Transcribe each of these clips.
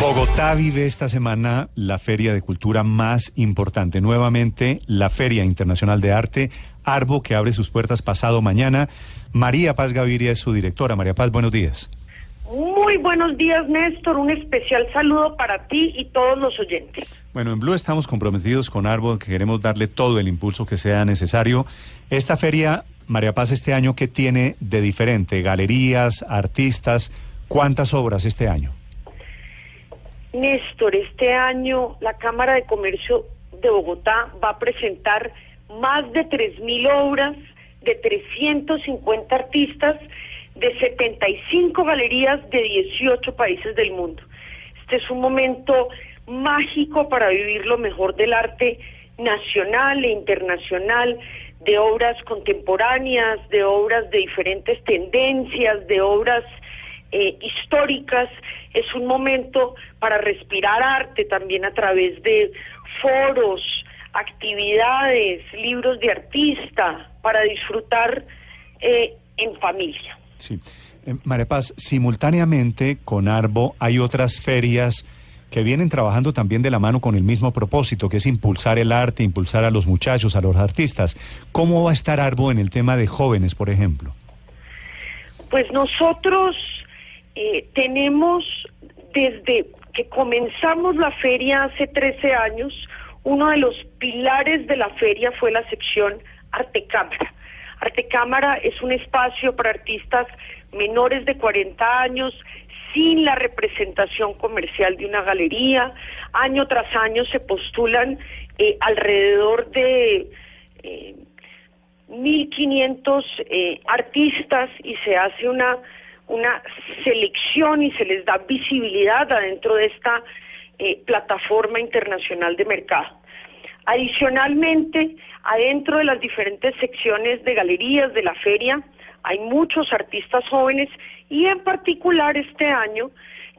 Bogotá vive esta semana la feria de cultura más importante. Nuevamente, la Feria Internacional de Arte, Arbo, que abre sus puertas pasado mañana. María Paz Gaviria es su directora. María Paz, buenos días. Muy buenos días, Néstor. Un especial saludo para ti y todos los oyentes. Bueno, en Blue estamos comprometidos con Arbo, que queremos darle todo el impulso que sea necesario. Esta feria, María Paz, este año, ¿qué tiene de diferente? Galerías, artistas, ¿cuántas obras este año? Néstor, este año la Cámara de Comercio de Bogotá va a presentar más de 3.000 obras de 350 artistas de 75 galerías de 18 países del mundo. Este es un momento mágico para vivir lo mejor del arte nacional e internacional, de obras contemporáneas, de obras de diferentes tendencias, de obras eh, históricas. Es un momento para respirar arte también a través de foros, actividades, libros de artista, para disfrutar eh, en familia. Sí. Eh, María Paz, simultáneamente con Arbo hay otras ferias que vienen trabajando también de la mano con el mismo propósito, que es impulsar el arte, impulsar a los muchachos, a los artistas. ¿Cómo va a estar Arbo en el tema de jóvenes, por ejemplo? Pues nosotros eh, tenemos, desde que comenzamos la feria hace 13 años, uno de los pilares de la feria fue la sección Arte Cámara. Arte Cámara es un espacio para artistas menores de 40 años, sin la representación comercial de una galería. Año tras año se postulan eh, alrededor de eh, 1.500 eh, artistas y se hace una, una selección y se les da visibilidad adentro de esta eh, plataforma internacional de mercado. Adicionalmente, adentro de las diferentes secciones de galerías de la feria, hay muchos artistas jóvenes y en particular este año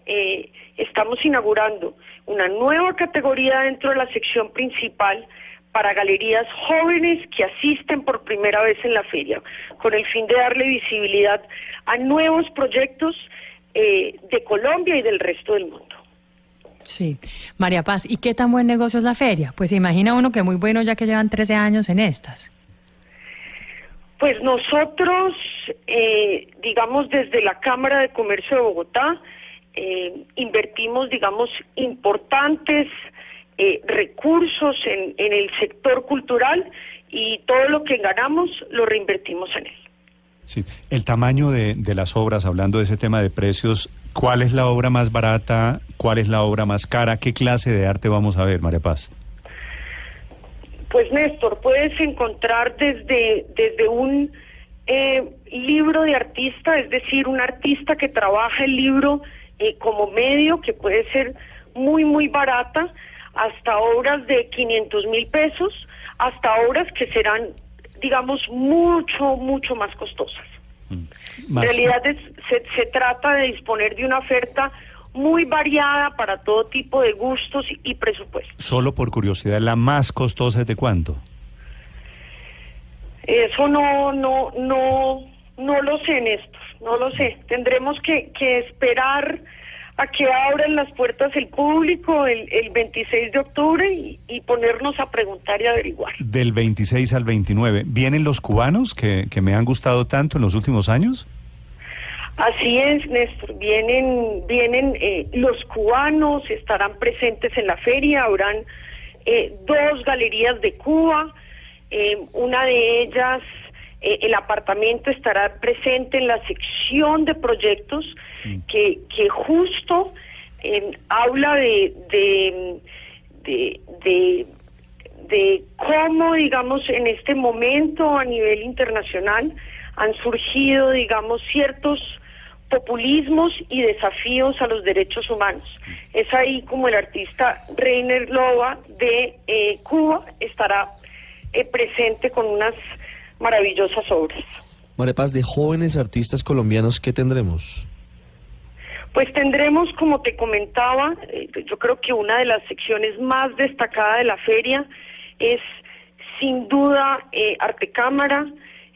eh, estamos inaugurando una nueva categoría dentro de la sección principal para galerías jóvenes que asisten por primera vez en la feria, con el fin de darle visibilidad a nuevos proyectos eh, de Colombia y del resto del mundo. Sí, María Paz, ¿y qué tan buen negocio es la feria? Pues imagina uno que muy bueno ya que llevan 13 años en estas. Pues nosotros, eh, digamos, desde la Cámara de Comercio de Bogotá, eh, invertimos, digamos, importantes eh, recursos en, en el sector cultural y todo lo que ganamos lo reinvertimos en él. Sí, el tamaño de, de, las obras, hablando de ese tema de precios, ¿cuál es la obra más barata? ¿Cuál es la obra más cara? ¿Qué clase de arte vamos a ver, María Paz? Pues Néstor, puedes encontrar desde, desde un eh, libro de artista, es decir, un artista que trabaja el libro eh, como medio, que puede ser muy, muy barata, hasta obras de 500 mil pesos, hasta obras que serán, digamos, mucho, mucho más costosas. Mm. Más... En realidad es, se, se trata de disponer de una oferta muy variada para todo tipo de gustos y, y presupuestos. Solo por curiosidad, ¿la más costosa es de cuánto? Eso no, no, no, no lo sé, Néstor, no lo sé. Tendremos que, que esperar a que abran las puertas el público el, el 26 de octubre y, y, ponernos a preguntar y averiguar. Del 26 al 29, ¿vienen los cubanos que, que me han gustado tanto en los últimos años? Así es, Néstor. Vienen, vienen eh, los cubanos, estarán presentes en la feria, habrán eh, dos galerías de Cuba, eh, una de ellas, el apartamento estará presente en la sección de proyectos mm. que, que justo habla de, de, de, de de cómo, digamos, en este momento a nivel internacional han surgido, digamos, ciertos populismos y desafíos a los derechos humanos. Es ahí como el artista Reiner Lova de eh, Cuba estará eh, presente con unas maravillosas obras. María Paz, de jóvenes artistas colombianos, ¿qué tendremos? Pues tendremos, como te comentaba, eh, yo creo que una de las secciones más destacadas de la feria es sin duda eh, Arte Cámara.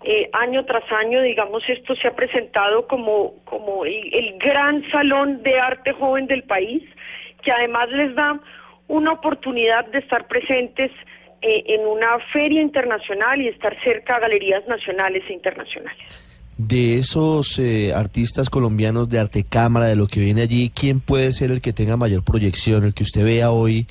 Eh, año tras año, digamos, esto se ha presentado como, como el, el gran salón de arte joven del país, que además les da una oportunidad de estar presentes eh, en una feria internacional y estar cerca a galerías nacionales e internacionales. De esos eh, artistas colombianos de arte cámara, de lo que viene allí, ¿quién puede ser el que tenga mayor proyección, el que usted vea hoy?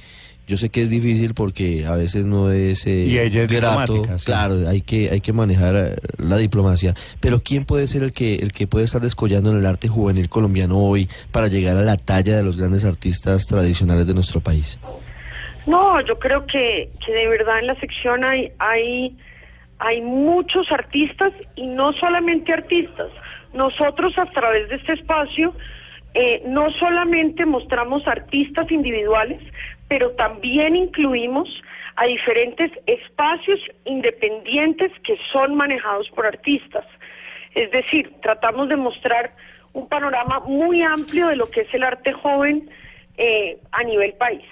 Yo sé que es difícil porque a veces no es, eh, Y ella es grato. sí. Claro, hay que hay que manejar eh, la diplomacia. Pero ¿quién puede ser el que el que puede estar descollando en el arte juvenil colombiano hoy para llegar a la talla de los grandes artistas tradicionales de nuestro país? No, yo creo que, que de verdad en la sección hay, hay, hay muchos artistas y no solamente artistas. Nosotros a través de este espacio eh, no solamente mostramos artistas individuales, pero también incluimos a diferentes espacios independientes que son manejados por artistas. Es decir, tratamos de mostrar un panorama muy amplio de lo que es el arte joven eh, a nivel país.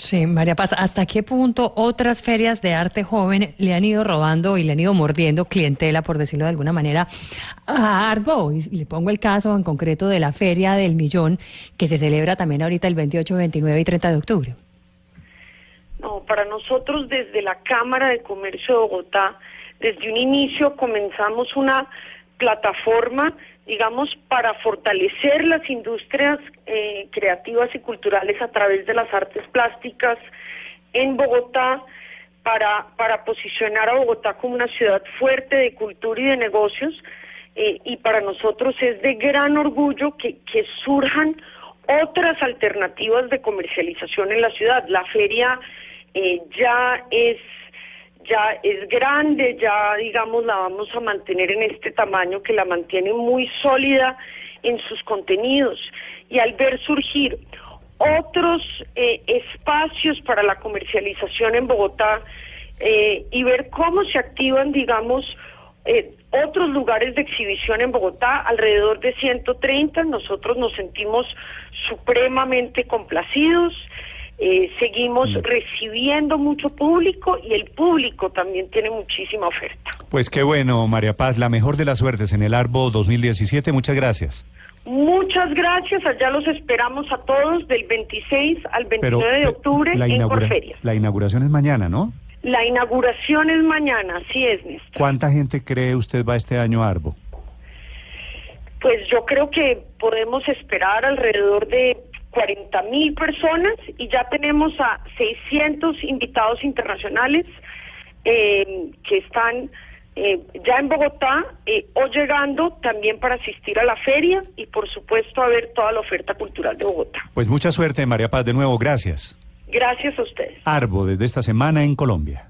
Sí, María Paz, ¿hasta qué punto otras ferias de arte joven le han ido robando y le han ido mordiendo clientela, por decirlo de alguna manera, a Arbo? Y le pongo el caso en concreto de la Feria del Millón, que se celebra también ahorita el 28, 29 y 30 de octubre. No, para nosotros desde la Cámara de Comercio de Bogotá, desde un inicio comenzamos una plataforma, digamos, para fortalecer las industrias eh, creativas y culturales a través de las artes plásticas en Bogotá, para, para posicionar a Bogotá como una ciudad fuerte de cultura y de negocios. eh, y para nosotros es de gran orgullo que, que surjan otras alternativas de comercialización en la ciudad. La feria eh, ya es ya es grande, ya digamos la vamos a mantener en este tamaño que la mantiene muy sólida en sus contenidos y al ver surgir otros eh, espacios para la comercialización en Bogotá eh, y ver cómo se activan, digamos, eh, otros lugares de exhibición en Bogotá, alrededor de 130, nosotros nos sentimos supremamente complacidos. Eh, seguimos recibiendo mucho público y el público también tiene muchísima oferta. Pues qué bueno, María Paz, la mejor de las suertes en el Arbo 2017. Muchas gracias. Muchas gracias, allá los esperamos a todos del 26 al 29 Pero de eh, octubre la, en inaugura- Corferia. la inauguración es mañana, ¿no? La inauguración es mañana, así es, Néstor. ¿Cuánta gente cree usted va este año a Arbo? Pues yo creo que podemos esperar alrededor de 40 mil personas y ya tenemos a 600 invitados internacionales eh, que están eh, ya en Bogotá eh, o llegando también para asistir a la feria y por supuesto a ver toda la oferta cultural de Bogotá. Pues mucha suerte, María Paz, de nuevo, gracias. Gracias a ustedes. Arbo, desde esta semana en Colombia.